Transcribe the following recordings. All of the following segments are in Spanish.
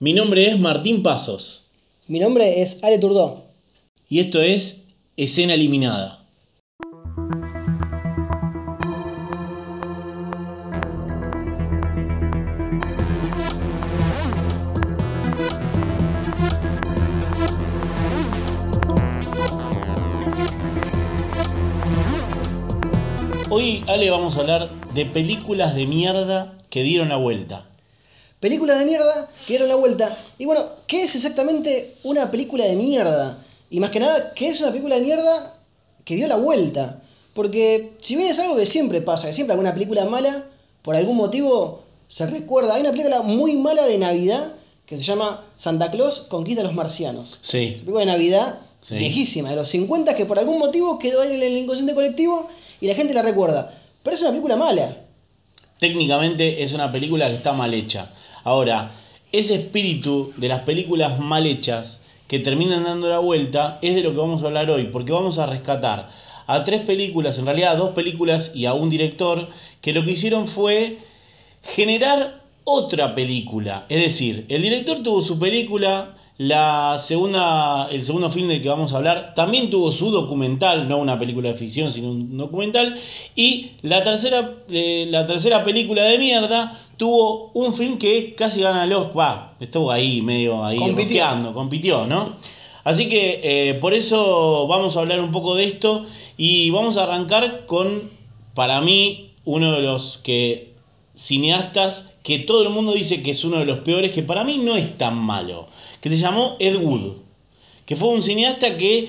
Mi nombre es Martín Pasos Mi nombre es Ale Turdó. y esto es Escena Eliminada. Hoy, Ale, vamos a hablar de películas de mierda que dieron la vuelta. Películas de mierda que dieron la vuelta. Y bueno, ¿qué es exactamente una película de mierda? Y más que nada, ¿qué es una película de mierda que dio la vuelta? Porque si bien es algo que siempre pasa, que siempre alguna película mala, por algún motivo se recuerda. Hay una película muy mala de Navidad que se llama Santa Claus conquista a los marcianos. Sí, Esa película de Navidad Sí. viejísima, de los 50, que por algún motivo quedó ahí en el inconsciente colectivo y la gente la recuerda. Pero es una película mala. técnicamente es una película que está mal hecha. Ahora, ese espíritu de las películas mal hechas que terminan dando la vuelta es de lo que vamos a hablar hoy, porque vamos a rescatar a tres películas, en realidad dos películas y a un director, que lo que hicieron fue generar otra película. Es decir, el director tuvo su película, la segunda, el segundo film del que vamos a hablar también tuvo su documental, no una película de ficción, sino un documental, y la tercera, eh, la tercera película de mierda tuvo un film que casi gana el Oscar, estuvo ahí medio ahí Compitió. rosqueando, compitió, ¿no? Así que eh, por eso vamos a hablar un poco de esto y vamos a arrancar con, para mí, uno de los que cineastas que todo el mundo dice que es uno de los peores, que para mí no es tan malo, que se llamó Ed Wood, que fue un cineasta que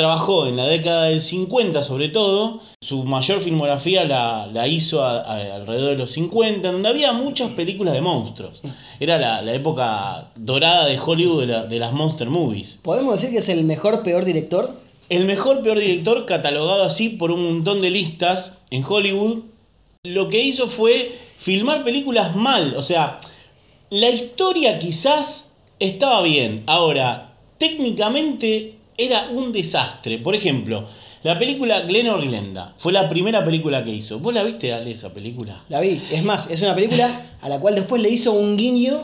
trabajó en la década del 50 sobre todo, su mayor filmografía la, la hizo a- a- alrededor de los 50, donde había muchas películas de monstruos. Era la, la época dorada de Hollywood de, la- de las monster movies. ¿Podemos decir que es el mejor, peor director? El mejor peor director catalogado así por un montón de listas en Hollywood, lo que hizo fue filmar películas mal. O sea, la historia quizás estaba bien. Ahora, técnicamente era un desastre. Por ejemplo, la película Glen or Glenda fue la primera película que hizo. ¿Vos la viste, Ale, esa película? La vi. Es más, es una película a la cual después le hizo un guiño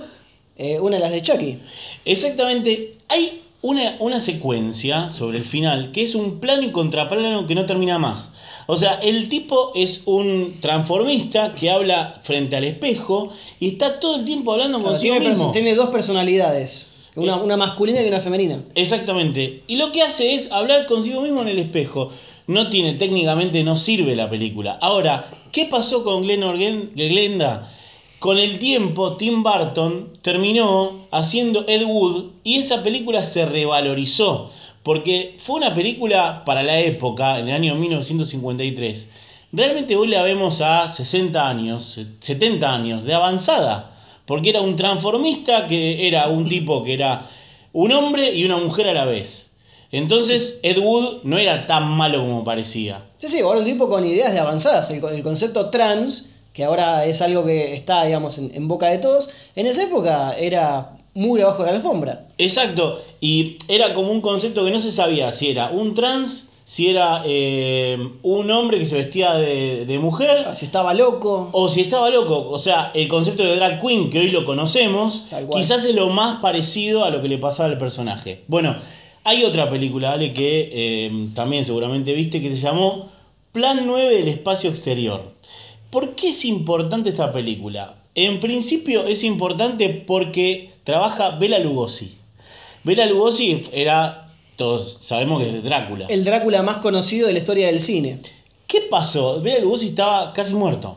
eh, una de las de Chucky. Exactamente. Hay una, una secuencia sobre el final que es un plano y contraplano que no termina más. O sea, el tipo es un transformista que habla frente al espejo y está todo el tiempo hablando Claro, consigo tiene, mismo. tiene dos personalidades. Una, Eh. una masculina y una femenina. Exactamente. Y lo que hace es hablar consigo mismo en el espejo. No tiene, técnicamente no sirve la película. Ahora, ¿qué pasó con Glen or Glen- Glenda? Con el tiempo, Tim Burton terminó haciendo Ed Wood y esa película se revalorizó. Porque fue una película para la época, en el año 1953. Realmente hoy la vemos a 60 años, 70 años, de avanzada. Porque era un transformista que era un tipo que era un hombre y una mujer a la vez. Entonces Ed Wood no era tan malo como parecía. Sí, sí, ahora un tipo con ideas de avanzadas. El, el concepto trans, que ahora es algo que está, digamos, en, en boca de todos, en esa época era muy abajo de la alfombra. Exacto, y era como un concepto que no se sabía si era un trans, si era eh, un hombre que se vestía de, de mujer, Si estaba loco. o si estaba loco. O sea, el concepto de drag queen que hoy lo conocemos, quizás es lo más parecido a lo que le pasaba al personaje. Bueno, hay otra película, Ale, que eh, también seguramente viste, que se llamó Plan 9 del Espacio Exterior. ¿Por qué es importante esta película? En principio es importante porque trabaja Bela Lugosi. Bela Lugosi era, todos sabemos que es Drácula. El Drácula más conocido de la historia del cine. ¿Qué pasó? Bela Lugosi estaba casi muerto.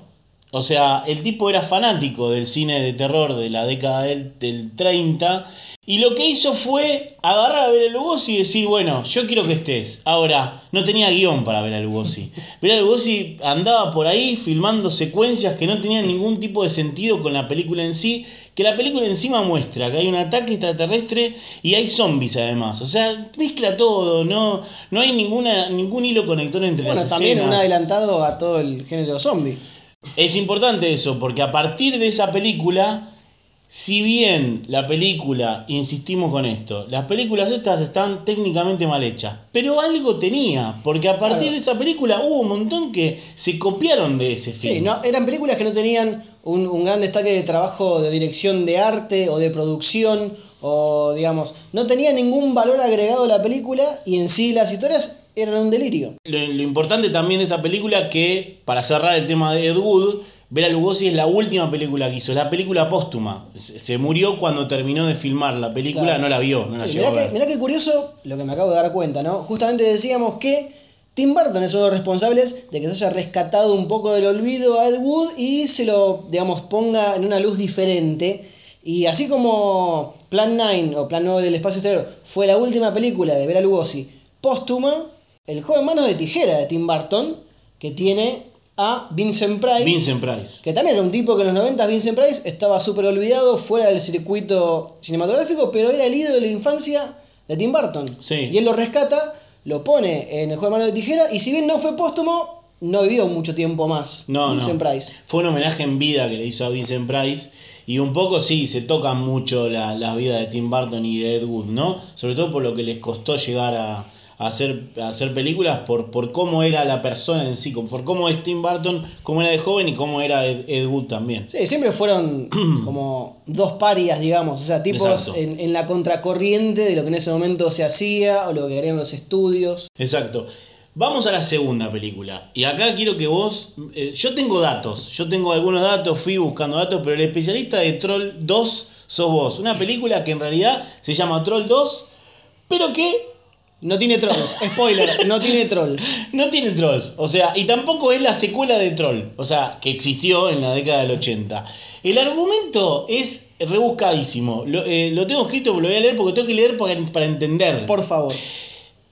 O sea, el tipo era fanático del cine de terror de la década del, del 30 y lo que hizo fue agarrar a Bela Lugosi y decir, bueno, yo quiero que estés. Ahora, no tenía guion para Bela Lugosi. Bela Lugosi andaba por ahí filmando secuencias que no tenían ningún tipo de sentido con la película en sí, que la película encima muestra que hay un ataque extraterrestre y hay zombies además. O sea, mezcla todo, no, no hay ninguna, ningún hilo conector entre Bueno, las también un adelantado a todo el género zombie. Es importante eso, porque a partir de esa película si bien la película, insistimos con esto, las películas estas están técnicamente mal hechas, pero algo tenía, porque a partir Claro. de esa película hubo un montón que se copiaron de ese film. Sí, no, eran películas que no tenían un, un gran destaque de trabajo de dirección de arte o de producción, o digamos, no tenía ningún valor agregado a la película y en sí las historias eran un delirio. Lo, lo importante también de esta película que, para cerrar el tema de Ed Wood, Bela Lugosi es la última película que hizo, la película póstuma. Se murió cuando terminó de filmar la película, Claro. no la vio, no la llegó a mirá, que, mirá qué curioso lo que me acabo de dar cuenta, ¿no? Justamente decíamos que Tim Burton es uno de los responsables de que se haya rescatado un poco del olvido a Ed Wood y se lo, digamos, ponga en una luz diferente. Y así como Plan 9 o Plan 9 del espacio exterior fue la última película de Bela Lugosi póstuma, El joven manos de tijera de Tim Burton, que tiene a Vincent Price. Vincent Price. Que también era un tipo que en los 90 Vincent Price estaba súper olvidado fuera del circuito cinematográfico, pero era el ídolo de la infancia de Tim Burton. Sí. Y él lo rescata, lo pone en el juego de mano de tijera, y si bien no fue póstumo, no vivió mucho tiempo más No, Vincent no. Price. Fue un homenaje en vida que le hizo a Vincent Price. Y un poco sí, se tocan mucho la, la vida de Tim Burton y de Ed Wood, ¿no? Sobre todo por lo que les costó llegar a, a hacer, a hacer películas, por, por cómo era la persona en sí, por cómo es Tim Burton, cómo era de joven y cómo era Ed, Ed Wood también. Sí, siempre fueron como dos parias, digamos, o sea, tipos en, en la contracorriente de lo que en ese momento se hacía o lo que querían los estudios. Exacto. Vamos a la segunda película. Y acá quiero que vos. eh, yo tengo datos. Yo tengo algunos datos, fui buscando datos, pero el especialista de Troll 2 sos vos. Una película que en realidad se llama Troll 2, pero que No tiene trolls, spoiler, no tiene trolls. no tiene trolls. O sea, y tampoco es la secuela de Troll. O sea, que existió en la década del 80. El argumento es rebuscadísimo. Lo, eh, lo tengo escrito, lo voy a leer porque tengo que leer para, para entender. Por favor.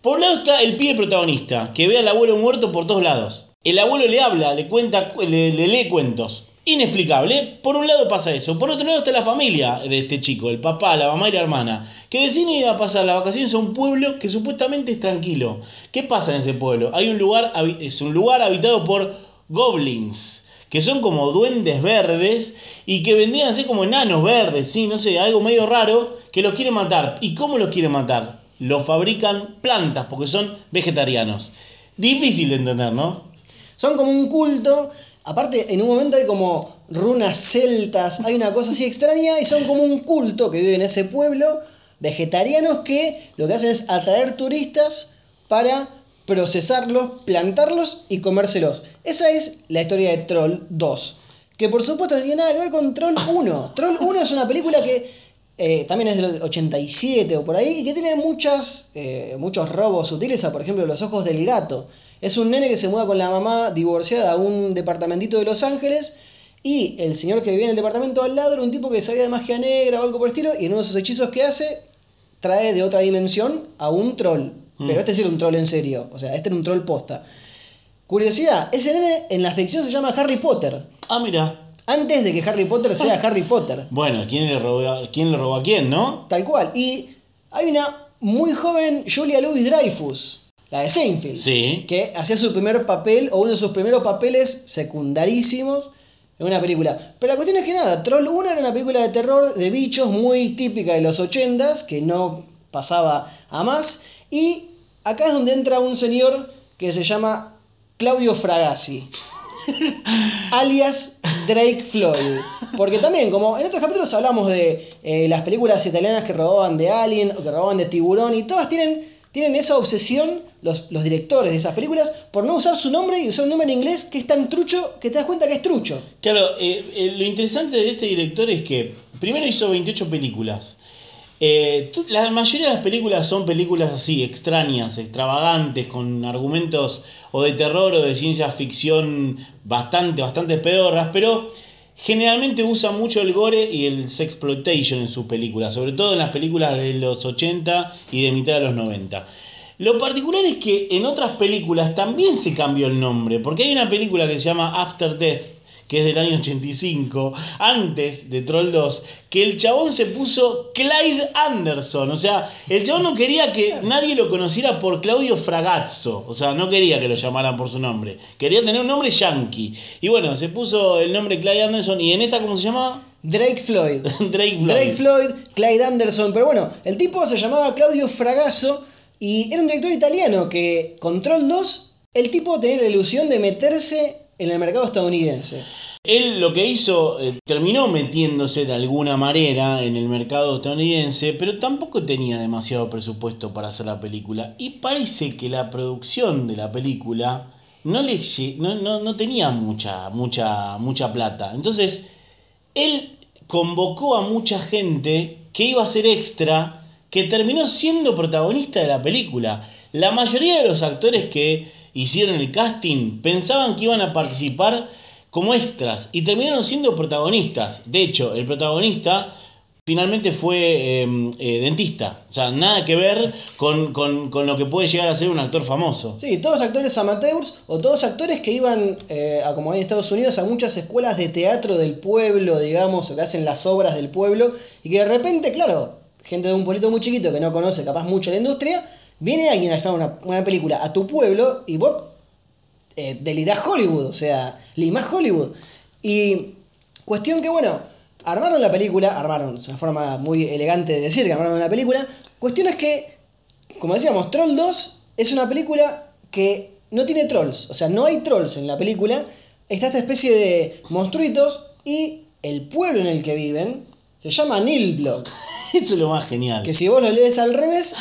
Por un lado está el pibe protagonista, que ve al abuelo muerto por todos lados. El abuelo le habla, le cuenta, le, le lee cuentos. Inexplicable. Por un lado pasa eso. Por otro lado está la familia de este chico, el papá, la mamá y la hermana, que deciden ir a pasar las vacaciones a un pueblo que supuestamente es tranquilo. ¿Qué pasa en ese pueblo? Hay un lugar, es un lugar habitado por goblins, que son como duendes verdes y que vendrían a ser como enanos verdes, sí, no sé, algo medio raro, que los quiere matar. ¿Y cómo los quiere matar? Los fabrican plantas porque son vegetarianos. Difícil de entender, ¿no? Son como un culto. Aparte, en un momento hay como runas celtas, hay una cosa así extraña y son como un culto que vive en ese pueblo, vegetarianos que lo que hacen es atraer turistas para procesarlos, plantarlos y comérselos. Esa es la historia de Troll 2, que por supuesto no tiene nada que ver con Troll 1. Troll 1 es una película que eh, también es del 87 o por ahí, y que tiene muchas, eh, muchos robos. Utiliza, por ejemplo, los ojos del gato. Es un nene que se muda con la mamá divorciada a un departamentito de Los Ángeles. Y el señor que vivía en el departamento al lado era un tipo que sabía de magia negra o algo por el estilo. Y en uno de esos hechizos que hace, trae de otra dimensión a un troll. Mm. Pero este sí era un troll en serio. O sea, este era un troll posta. Curiosidad, ese nene en la ficción se llama Harry Potter. Ah, mira. Antes de que Harry Potter sea Harry Potter. Bueno, ¿quién le robó, a- quién le robó a quién, no? Tal cual. Y hay una muy joven Julia Louis Dreyfus, la de Seinfeld, Sí. que hacía su primer papel o uno de sus primeros papeles secundarísimos en una película. Pero la cuestión es que nada, Troll 1 era una película de terror de bichos muy típica de los 80s, que no pasaba a más. Y acá es donde entra un señor que se llama Claudio Fragassi. Alias Drake Floyd. Porque también, como en otros capítulos hablamos de eh, las películas italianas que robaban de Alien o que robaban de Tiburón, y todas tienen, tienen esa obsesión, los, los directores de esas películas, por no usar su nombre y usar un nombre en inglés que es tan trucho que te das cuenta que es trucho. Claro, eh, eh, lo interesante de este director es que primero hizo 28 películas. Eh, la mayoría de las películas son películas así, extrañas, extravagantes, con argumentos o de terror o de ciencia ficción bastante, bastante pedorras, pero generalmente usa mucho el gore y el sexploitation en sus películas, sobre todo en las películas de los 80 y de mitad de los 90. Lo particular es que en otras películas también se cambió el nombre, porque hay una película que se llama After Death, que es del año 85, antes de Troll 2, que el chabón se puso Clyde Anderson, o sea, el chabón no quería que nadie lo conociera por Claudio Fragazzo, o sea, no quería que lo llamaran por su nombre, quería tener un nombre yankee. Y bueno, se puso el nombre Clyde Anderson y en esta, ¿cómo se llamaba? Drake Floyd. Drake Floyd. Drake Floyd, Clyde Anderson, pero bueno, el tipo se llamaba Claudio Fragasso y era un director italiano que Control 2, el tipo tenía la ilusión de meterse en el mercado estadounidense. Él lo que hizo, eh, terminó metiéndose de alguna manera en el mercado estadounidense, pero tampoco tenía demasiado presupuesto para hacer la película. Y parece que la producción de la película no, le, no, no, no tenía mucha, mucha, mucha plata. Entonces, él convocó a mucha gente que iba a ser extra, que terminó siendo protagonista de la película. La mayoría de los actores que hicieron el casting pensaban que iban a participar como extras y terminaron siendo protagonistas. De hecho, el protagonista finalmente fue eh, eh, dentista. O sea, nada que ver con, con- con lo que puede llegar a ser un actor famoso. Sí, todos actores amateurs o todos actores que iban, eh, a, como en Estados Unidos, a muchas escuelas de teatro del pueblo, digamos, o que hacen las obras del pueblo, y que de repente, claro, gente de un pueblito muy chiquito que no conoce capaz mucho la industria, viene alguien a filmar una, una película a tu pueblo y vos eh, delirás Hollywood, o sea, limás Hollywood. Y cuestión que, bueno, armaron la película, armaron, es una forma muy elegante de decir que armaron la película, cuestión es que, como decíamos, Troll 2 es una película que no tiene trolls, o sea, no hay trolls en la película, está esta especie de monstruitos y el pueblo en el que viven se llama Nilblock, Eso es lo más genial. que si vos lo lees al revés,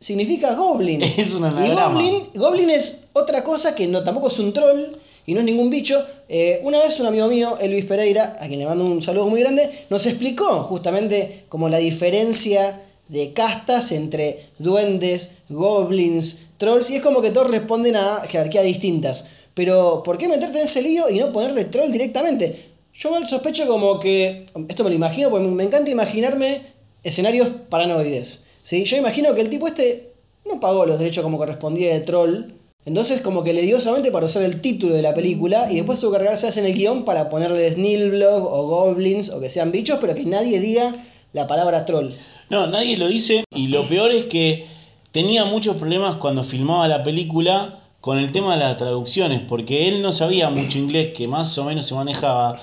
significa Goblin. Es un Y. Goblin, Goblin es otra cosa que no, tampoco es un troll y no es ningún bicho. Eh, una vez un amigo mío, Elvis Pereira, a quien le mando un saludo muy grande, nos explicó justamente como la diferencia de castas entre duendes, goblins, trolls, y es como que todos responden a jerarquías distintas. Pero, ¿por qué meterte en ese lío y no ponerle troll directamente? Yo mal sospecho como que, esto me lo imagino, porque me encanta imaginarme escenarios paranoides. ¿Sí? Yo imagino que el tipo este no pagó los derechos como correspondía de troll, entonces como que le dio solamente para usar el título de la película y después tuvo que cargarse en el guion para ponerle Snillblog o Goblins o que sean bichos, pero que nadie diga la palabra troll. No, nadie lo dice y lo peor es que tenía muchos problemas cuando filmaba la película con el tema de las traducciones, porque él no sabía mucho inglés, que más o menos se manejaba,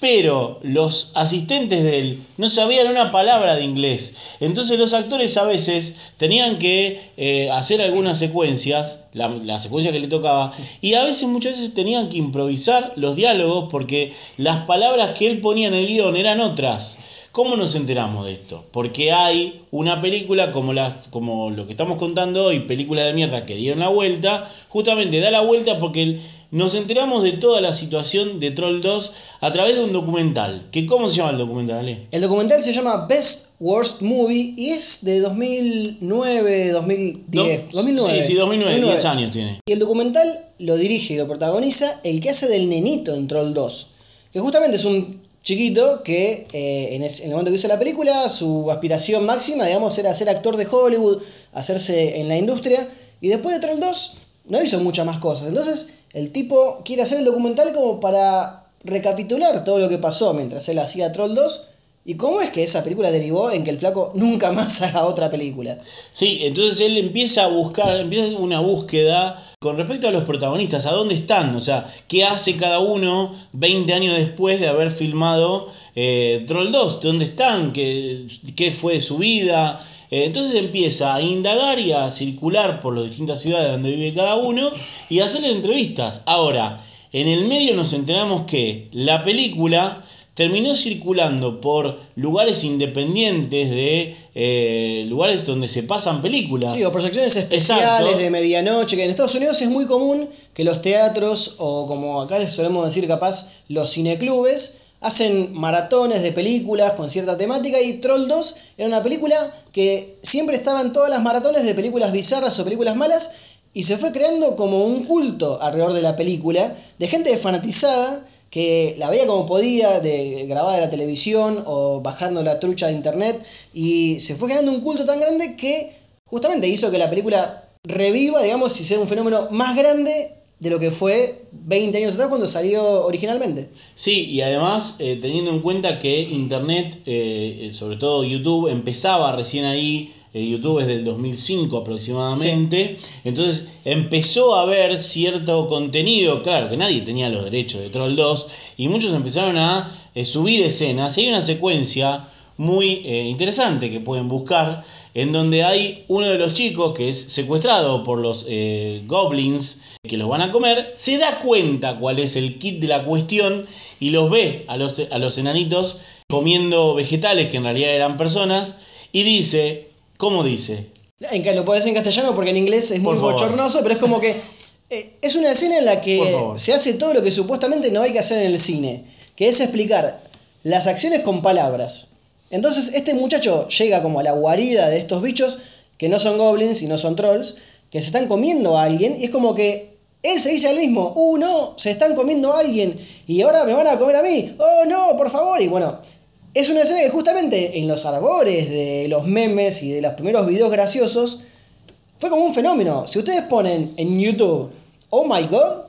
pero los asistentes de él no sabían una palabra de inglés. Entonces los actores a veces tenían que eh, hacer algunas secuencias, la, la secuencia que le tocaba, y a veces muchas veces tenían que improvisar los diálogos porque las palabras que él ponía en el guion eran otras. ¿Cómo nos enteramos de esto? Porque hay una película como, las, como lo que estamos contando hoy, películas de mierda que dieron la vuelta, justamente da la vuelta porque el- nos enteramos de toda la situación de Troll 2 a través de un documental. Que, ¿Cómo se llama el documental? Ale? El documental se llama Best Worst Movie y es de 2009, 2010. Do- 2009. Sí, sí, 2009, 10 años tiene. Y el documental lo dirige y lo protagoniza el que hace del nenito en Troll 2. Que justamente es un chiquito que eh, en, en el momento que hizo la película, su aspiración máxima, digamos, era ser actor de Hollywood, hacerse en la industria. Y después de Troll 2 no hizo muchas más cosas. Entonces el tipo quiere hacer el documental como para recapitular todo lo que pasó mientras él hacía Troll 2. Y cómo es que esa película derivó en que el flaco nunca más haga otra película. Sí, entonces él empieza a buscar, empieza a hacer una búsqueda con respecto a los protagonistas, a dónde están, o sea, qué hace cada uno 20 años después de haber filmado eh, Troll 2, dónde están, qué, qué fue de su vida. Eh, entonces empieza a indagar y a circular por las distintas ciudades donde vive cada uno y a hacerle entrevistas. Ahora, en el medio nos enteramos que la película terminó circulando por lugares independientes de eh, lugares donde se pasan películas. Sí, o proyecciones especiales Exacto. de medianoche, que en Estados Unidos es muy común que los teatros, o como acá les solemos decir capaz, los cineclubes, hacen maratones de películas con cierta temática y Troll 2 era una película que siempre estaba en todas las maratones de películas bizarras o películas malas y se fue creando como un culto alrededor de la película, de gente fanatizada que la veía como podía, de grabada de la televisión o bajando la trucha de internet, y se fue generando un culto tan grande que justamente hizo que la película reviva, digamos, y sea un fenómeno más grande de lo que fue 20 años atrás cuando salió originalmente. Sí, y además teniendo en cuenta que Internet, eh, sobre todo YouTube, empezaba recién ahí eh, YouTube es del 2005 aproximadamente, entonces empezó a haber cierto contenido, claro que nadie tenía los derechos de Troll 2, y muchos empezaron a eh, subir escenas, y hay una secuencia muy eh, interesante que pueden buscar, en donde hay uno de los chicos que es secuestrado por los eh, goblins que los van a comer, se da cuenta cuál es el kit de la cuestión y los ve a los, a los enanitos comiendo vegetales que en realidad eran personas y dice, ¿cómo dice? En lo podés en castellano porque en inglés es muy favor. bochornoso, pero es como que eh, es una escena en la que se hace todo lo que supuestamente no hay que hacer en el cine, que es explicar las acciones con palabras. Entonces este muchacho llega como a la guarida de estos bichos que no son goblins y no son trolls, que se están comiendo a alguien y es como que él se dice al mismo, uh, no, se están comiendo a alguien y ahora me van a comer a mí, oh, no, por favor, y bueno, es una escena que justamente en los arbores de los memes y de los primeros videos graciosos fue como un fenómeno. Si ustedes ponen en YouTube, oh my god,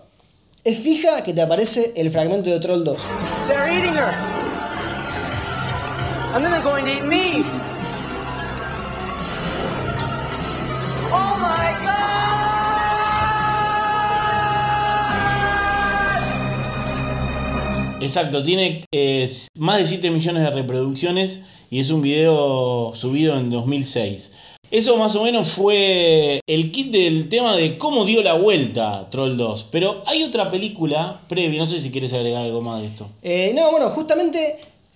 es fija que te aparece el fragmento de Troll 2. They're eating her. And then they're going to eat me. Oh my god! Exacto, tiene eh, más de 7 millones de reproducciones y es un video subido en 2006. Eso más o menos fue el kit del tema de cómo dio la vuelta Troll 2. Pero hay otra película previa, no sé si quieres agregar algo más de esto. Eh, no, bueno, justamente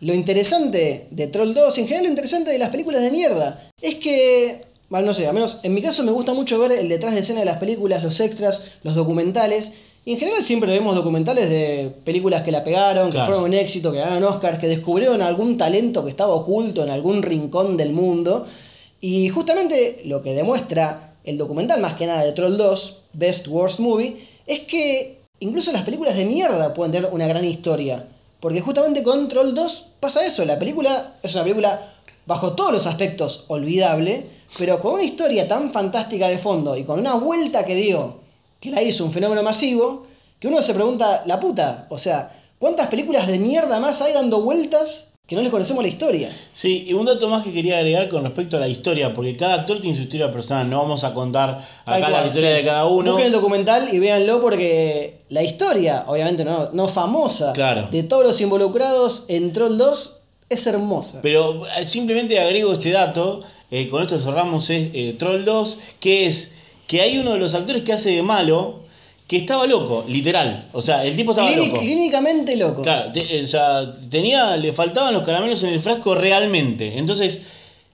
lo interesante de Troll 2, en general lo interesante de las películas de mierda, es que, bueno, no sé, al menos en mi caso me gusta mucho ver el detrás de escena de las películas, los extras, los documentales. Y en general siempre vemos documentales de películas que la pegaron, que Claro. fueron un éxito, que ganaron Oscars, que descubrieron algún talento que estaba oculto en algún rincón del mundo. Y justamente lo que demuestra el documental más que nada de Troll 2, Best Worst Movie, es que incluso las películas de mierda pueden tener una gran historia. Porque justamente con Troll 2 pasa eso, la película es una película bajo todos los aspectos olvidable, pero con una historia tan fantástica de fondo y con una vuelta que dio, que la hizo un fenómeno masivo, que uno se pregunta, la puta, o sea, ¿cuántas películas de mierda más hay dando vueltas que no les conocemos la historia? Sí, y un dato más que quería agregar con respecto a la historia, porque cada actor tiene su historia personal, no vamos a contar Tal acá la historia sí. de cada uno. Busquen el documental y véanlo porque la historia, obviamente no, no famosa, Claro. de todos los involucrados en Troll 2 es hermosa. Pero eh, simplemente agrego este dato, eh, con esto cerramos es, eh, Troll 2, que es que hay uno de los actores que hace de malo que estaba loco, literal. O sea, el tipo estaba Clínic- loco. clínicamente loco. Claro, te- o sea, tenía, le faltaban los caramelos en el frasco realmente. Entonces,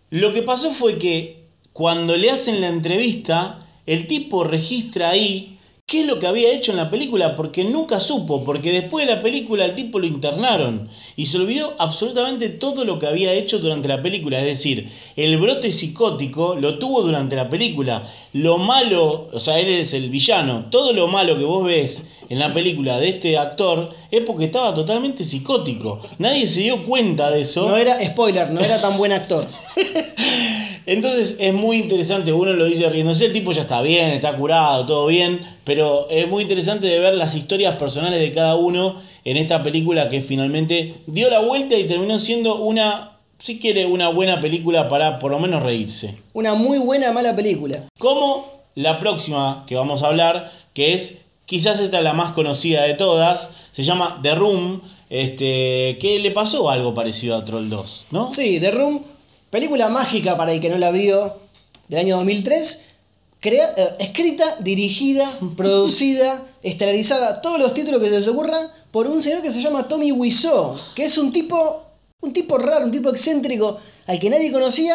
lo que pasó fue que cuando le hacen la entrevista, el tipo registra ahí qué es lo que había hecho en la película, porque nunca supo, porque después de la película el tipo lo internaron y se olvidó absolutamente todo lo que había hecho durante la película. Es decir, el brote psicótico lo tuvo durante la película. Lo malo, o sea, él es el villano, todo lo malo que vos ves en la película de este actor es porque estaba totalmente psicótico. Nadie se dio cuenta de eso. No era, spoiler, no era tan buen actor. Entonces es muy interesante, uno lo dice riéndose, el tipo ya está bien, está curado, todo bien, pero es muy interesante de ver las historias personales de cada uno en esta película que finalmente dio la vuelta y terminó siendo una, si quiere, una buena película para por lo menos reírse. Una muy buena mala película. Como la próxima que vamos a hablar, que es quizás esta es la más conocida de todas, se llama The Room, este, que le pasó algo parecido a Troll 2, ¿no? Sí, The Room, película mágica para el que no la vio, del año 2003, crea- eh, escrita, dirigida, producida, estelarizada, todos los títulos que se les ocurran, por un señor que se llama Tommy Wiseau, que es un tipo, un tipo raro, un tipo excéntrico, al que nadie conocía,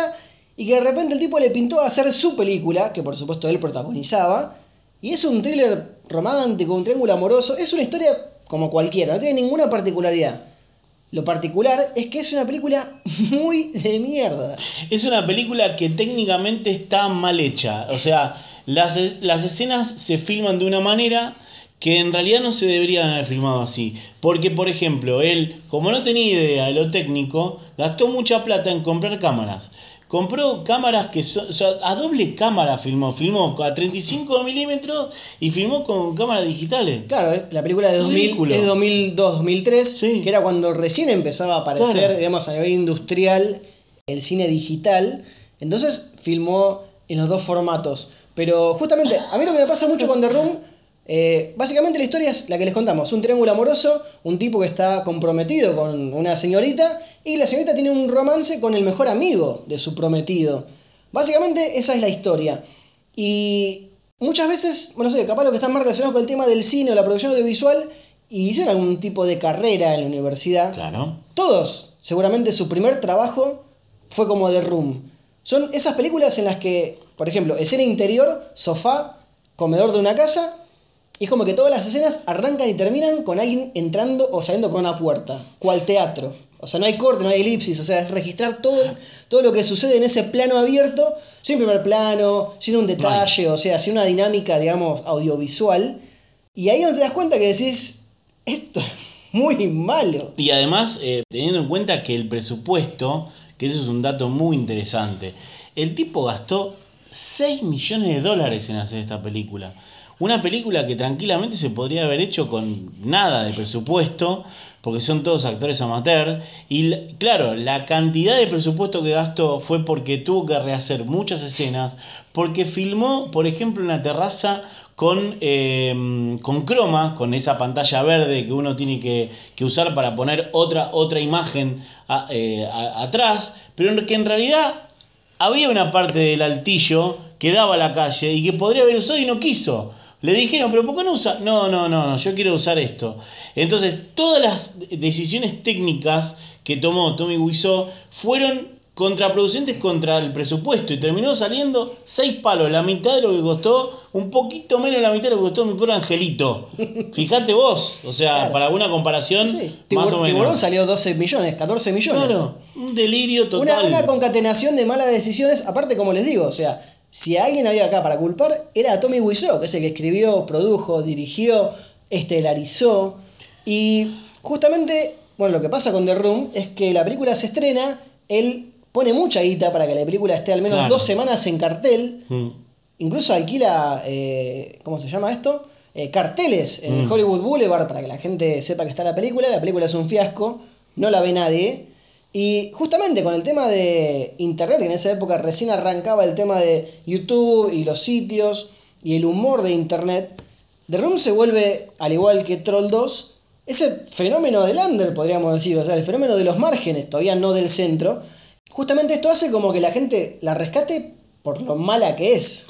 y que de repente el tipo le pintó a hacer su película, que por supuesto él protagonizaba, y es un thriller romántico, un triángulo amoroso, es una historia como cualquiera, no tiene ninguna particularidad. Lo particular es que es una película muy de mierda. Es una película que técnicamente está mal hecha. O sea, las, las escenas se filman de una manera que en realidad no se deberían haber filmado así. Porque, por ejemplo, él, como no tenía idea de lo técnico, gastó mucha plata en comprar cámaras. Compró cámaras que son, o sea, a doble cámara filmó, filmó a 35 milímetros y filmó con cámaras digitales. Claro, eh, la película de 2000, Ridículo. es de 2002-2003, Sí. que era cuando recién empezaba a aparecer, Claro. digamos, a nivel industrial el cine digital. Entonces filmó en los dos formatos. Pero justamente, a mí lo que me pasa mucho con The Room, eh, básicamente la historia es la que les contamos. Un triángulo amoroso, un tipo que está comprometido con una señorita y la señorita tiene un romance con el mejor amigo de su prometido. Básicamente esa es la historia. Y muchas veces, bueno, no sé, capaz lo que están más relacionados con el tema del cine o la producción audiovisual y hicieron algún tipo de carrera en la universidad. Claro. Todos, seguramente su primer trabajo fue como The Room. Son esas películas en las que, por ejemplo, escena interior, sofá, comedor de una casa, y es como que todas las escenas arrancan y terminan con alguien entrando o saliendo por una puerta, cual teatro. O sea, no hay corte, no hay elipsis, o sea, es registrar todo, todo lo que sucede en ese plano abierto, sin primer plano, sin un detalle, o sea, sin una dinámica, digamos, audiovisual. Y ahí es donde te das cuenta que decís, esto es muy malo. Y además, eh, teniendo en cuenta que el presupuesto, que eso es un dato muy interesante, el tipo gastó 6 millones de dólares en hacer esta película. Una película que tranquilamente se podría haber hecho con nada de presupuesto, porque son todos actores amateur. Y claro, la cantidad de presupuesto que gastó fue porque tuvo que rehacer muchas escenas, porque filmó, por ejemplo, una terraza con, eh, con croma, con esa pantalla verde que uno tiene que, que usar para poner otra, otra imagen eh, atrás, pero que en realidad había una parte del altillo que daba a la calle y que podría haber usado y no quiso. Le dijeron, pero ¿por qué no usa? No, no, no, no, yo quiero usar esto. Entonces, todas las decisiones técnicas que tomó Tommy Wiseau fueron contraproducentes contra el presupuesto y terminó saliendo seis palos, la mitad de lo que costó, un poquito menos de la mitad de lo que costó mi pobre angelito. Fíjate vos, o sea, Claro. para una comparación, Sí, más Tibur- o menos. Tiburón salió 12 millones, 14 millones. Claro, un delirio total. Una, una concatenación de malas decisiones, aparte como les digo, o sea, si alguien había acá para culpar, era a Tommy Wiseau, que es el que escribió, produjo, dirigió, estelarizó. Y justamente, bueno, lo que pasa con The Room es que la película se estrena, él pone mucha guita para que la película esté al menos Claro. dos semanas en cartel, Mm. incluso alquila, eh, ¿cómo se llama esto? Eh, carteles en Mm. Hollywood Boulevard para que la gente sepa que está la película. La película es un fiasco, no la ve nadie. Y justamente con el tema de internet, que en esa época recién arrancaba el tema de YouTube y los sitios y el humor de internet, The Room se vuelve, al igual que Troll 2, ese fenómeno del under, podríamos decir, o sea, el fenómeno de los márgenes, todavía no del centro. Justamente esto hace como que la gente la rescate por lo mala que es.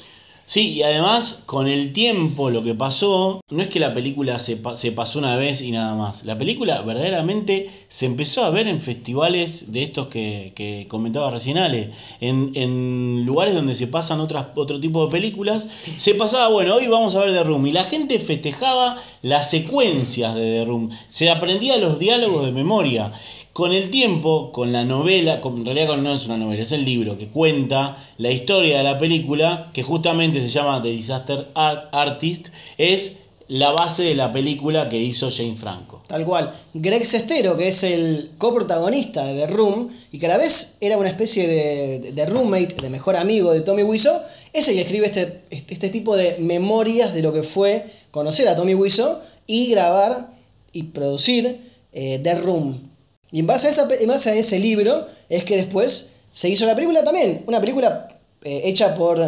Sí, y además con el tiempo lo que pasó, no es que la película se, pa- se pasó una vez y nada más. La película verdaderamente se empezó a ver en festivales de estos que, que comentaba recién Ale, en, en lugares donde se pasan otras, otro tipo de películas. Se pasaba, bueno, hoy vamos a ver The Room, y la gente festejaba las secuencias de The Room, se aprendía los diálogos de memoria. Con el tiempo, con la novela, con- en realidad no es una novela, es el libro que cuenta la historia de la película, que justamente se llama The Disaster Art- Artist, es la base de la película que hizo Jane Franco. Tal cual. Greg Sestero, que es el coprotagonista de The Room, y que a la vez era una especie de roommate, de mejor amigo de Tommy Wiseau, es el que escribe este, este, este tipo de memorias de lo que fue conocer a Tommy Wiseau y grabar y producir eh, The Room. Y en base, a esa, en base a ese libro es que después se hizo la película también. Una película eh, hecha por,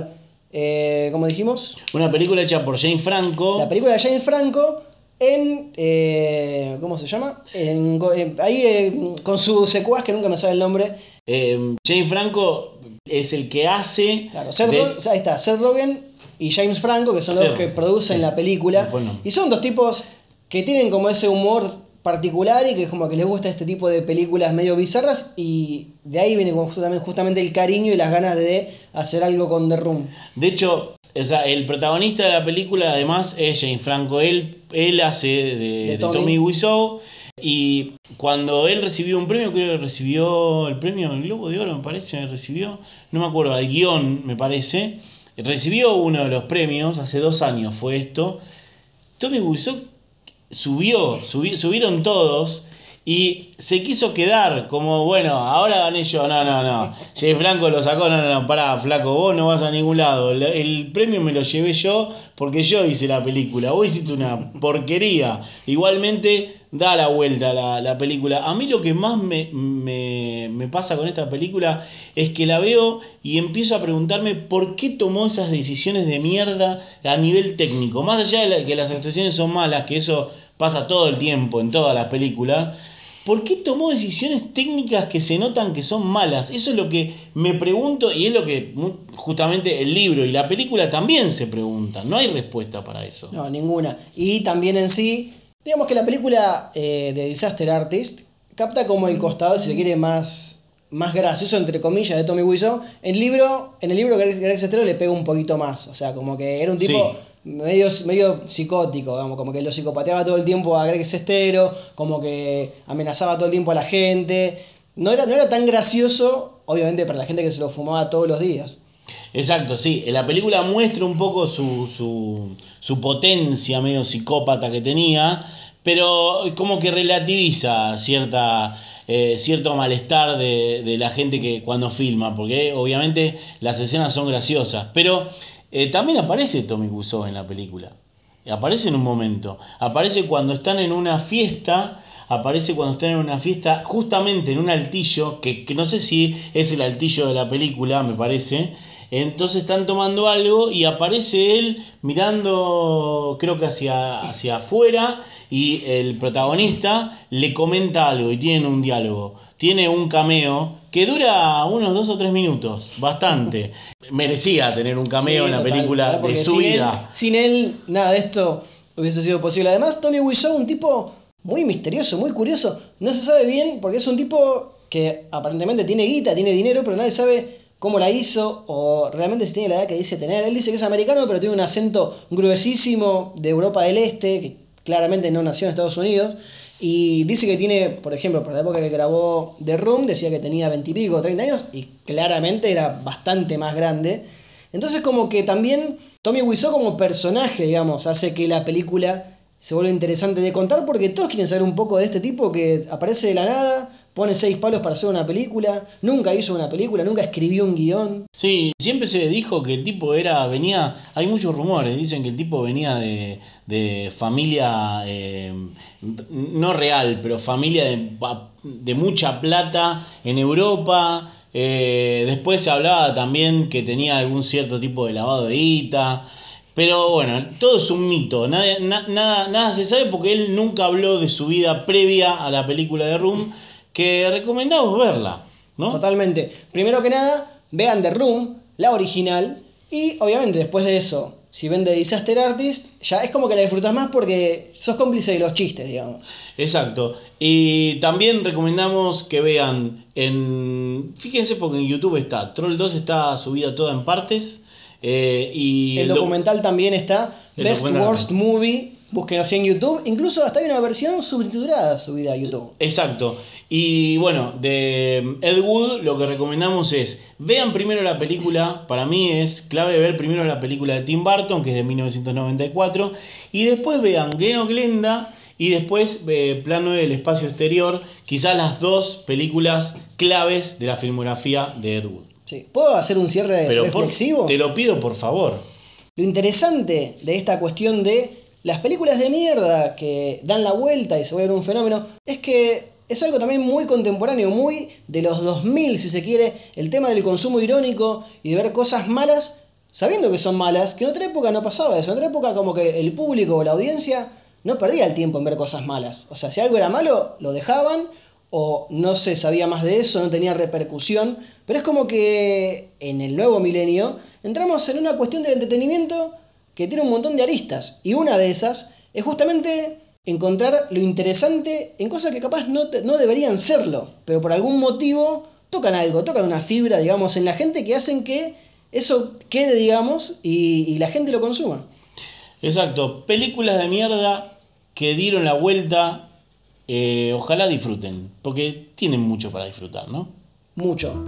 eh, como dijimos, Una película hecha por Jane Franco. la película de James Franco en eh, ¿cómo se llama? En, eh, ahí eh, con su secuaz que nunca me sabe el nombre. Eh, Jane Franco es el que hace. Claro, Seth de- Rogen- ahí está, Seth Rogen y James Franco que son los Seth que producen sí. la película Después no. y son dos tipos que tienen como ese humor particular y que como que les gusta este tipo de películas medio bizarras y de ahí viene como justamente, justamente el cariño y las ganas de hacer algo con The Room. De hecho, o sea, el protagonista de la película además es Jane Franco. Él, él hace de, de Tommy. Tommy. Wiseau. Y cuando él recibió un premio, creo que recibió el premio del Globo de Oro, me parece, recibió, no me acuerdo, al guion, me parece. Recibió uno de los premios, hace dos años fue esto. Tommy Wiseau subió, subi- subieron todos y se quiso quedar como, bueno, ahora gané yo, no, no, no. Jay Franco lo sacó, no, no, no, pará, flaco, vos no vas a ningún lado. El, el premio me lo llevé yo porque yo hice la película, vos hiciste una porquería. Igualmente, da la vuelta la, la película. A mí lo que más me, me, me pasa con esta película es que la veo y empiezo a preguntarme por qué tomó esas decisiones de mierda a nivel técnico. Más allá de que las actuaciones son malas, que eso pasa todo el tiempo en todas las películas. ¿Por qué tomó decisiones técnicas que se notan que son malas? Eso es lo que me pregunto y es lo que justamente el libro y la película también se preguntan. No hay respuesta para eso. No, ninguna. Y también en sí, digamos que la película eh, de Disaster Artist capta como el costado, si se quiere, más, más gracioso, entre comillas, de Tommy Wiseau. El libro, en el libro Greg, Greg Sestero le pega un poquito más. O sea, como que era un tipo Sí. medio, medio psicótico, digamos, como que lo psicopateaba todo el tiempo a Greg Sestero, como que amenazaba todo el tiempo a la gente. No era, no era tan gracioso, obviamente, para la gente que se lo fumaba todos los días. Exacto, sí. La película muestra un poco su, su, su potencia medio psicópata que tenía, pero como que relativiza cierta, eh, cierto malestar de, de la gente que cuando filma, porque obviamente las escenas son graciosas, pero eh, también aparece Tommy Wiseau en la película. Aparece en un momento. Aparece cuando están en una fiesta. Aparece cuando están en una fiesta, justamente en un altillo, que, que no sé si es el altillo de la película, me parece. Entonces están tomando algo y aparece él mirando, creo que hacia, hacia afuera, y el protagonista le comenta algo y tienen un diálogo. Tiene un cameo que dura unos dos o tres minutos, bastante. Merecía tener un cameo Sí, en la total, película de su sin él- vida. sin él, nada de esto hubiese sido posible. Además, Tommy Wiseau, un tipo muy misterioso, muy curioso. No se sabe bien porque es un tipo que aparentemente tiene guita, tiene dinero, pero nadie sabe cómo la hizo o realmente si tiene la edad que dice tener. Él dice que es americano, pero tiene un acento gruesísimo de Europa del Este, que claramente no nació en Estados Unidos. Y dice que tiene, por ejemplo, por la época que grabó The Room, decía que tenía 20 y pico, 30 años, y claramente era bastante más grande. Entonces como que también Tommy Wiseau como personaje, digamos, hace que la película se vuelva interesante de contar porque todos quieren saber un poco de este tipo que aparece de la nada, pone seis palos para hacer una película, nunca hizo una película, nunca escribió un guion. Sí, siempre se dijo que el tipo era, venía, hay muchos rumores, dicen que el tipo venía de, de familia, eh, no real, pero familia de, de mucha plata en Europa. eh, después se hablaba también que tenía algún cierto tipo de lavado de guita. Pero bueno, todo es un mito, nada, na- nada, nada se sabe porque él nunca habló de su vida previa a la película de Room, que recomendamos verla, ¿no? Totalmente. Primero que nada, vean The Room, la original, y obviamente después de eso, si ven The Disaster Artist, ya es como que la disfrutas más porque sos cómplice de los chistes, digamos. Exacto. Y también recomendamos que vean en. Fíjense porque en YouTube está. Troll 2 está subida toda en partes. eh, y El doc- documental también está, Best. Worst Movie, búsquenlo así en YouTube, incluso hasta hay una versión subtitulada subida a YouTube. Exacto. Y bueno, de Ed Wood lo que recomendamos es, vean primero la película, para mí es clave ver primero la película de Tim Burton, que es de 1994, y después vean Glen o Glenda, y después eh, Plano del Espacio Exterior, quizás las dos películas claves de la filmografía de Ed Wood. Sí. ¿Puedo hacer un cierre Pero por- reflexivo? te lo pido por favor. Lo interesante de esta cuestión de las películas de mierda que dan la vuelta y se vuelven un fenómeno es que es algo también muy contemporáneo, muy de los 2000 si se quiere, el tema del consumo irónico y de ver cosas malas sabiendo que son malas, que en otra época no pasaba eso, en otra época como que el público o la audiencia no perdía el tiempo en ver cosas malas, o sea, si algo era malo lo dejaban o no se sabía más de eso, no tenía repercusión, pero es como que en el nuevo milenio entramos en una cuestión del entretenimiento que tiene un montón de aristas, y una de esas es justamente encontrar lo interesante en cosas que capaz no, te- no deberían serlo, pero por algún motivo tocan algo, tocan una fibra, digamos, en la gente que hacen que eso quede, digamos, y, y la gente lo consuma. Exacto, películas de mierda que dieron la vuelta, eh, ojalá disfruten, porque tienen mucho para disfrutar, ¿no? Mucho.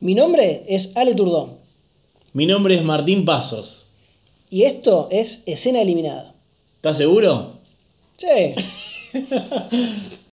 Mi nombre es Ale Turdón Mi nombre es Martín Pasos. y esto es Escena Eliminada. ¿Estás seguro? Sí.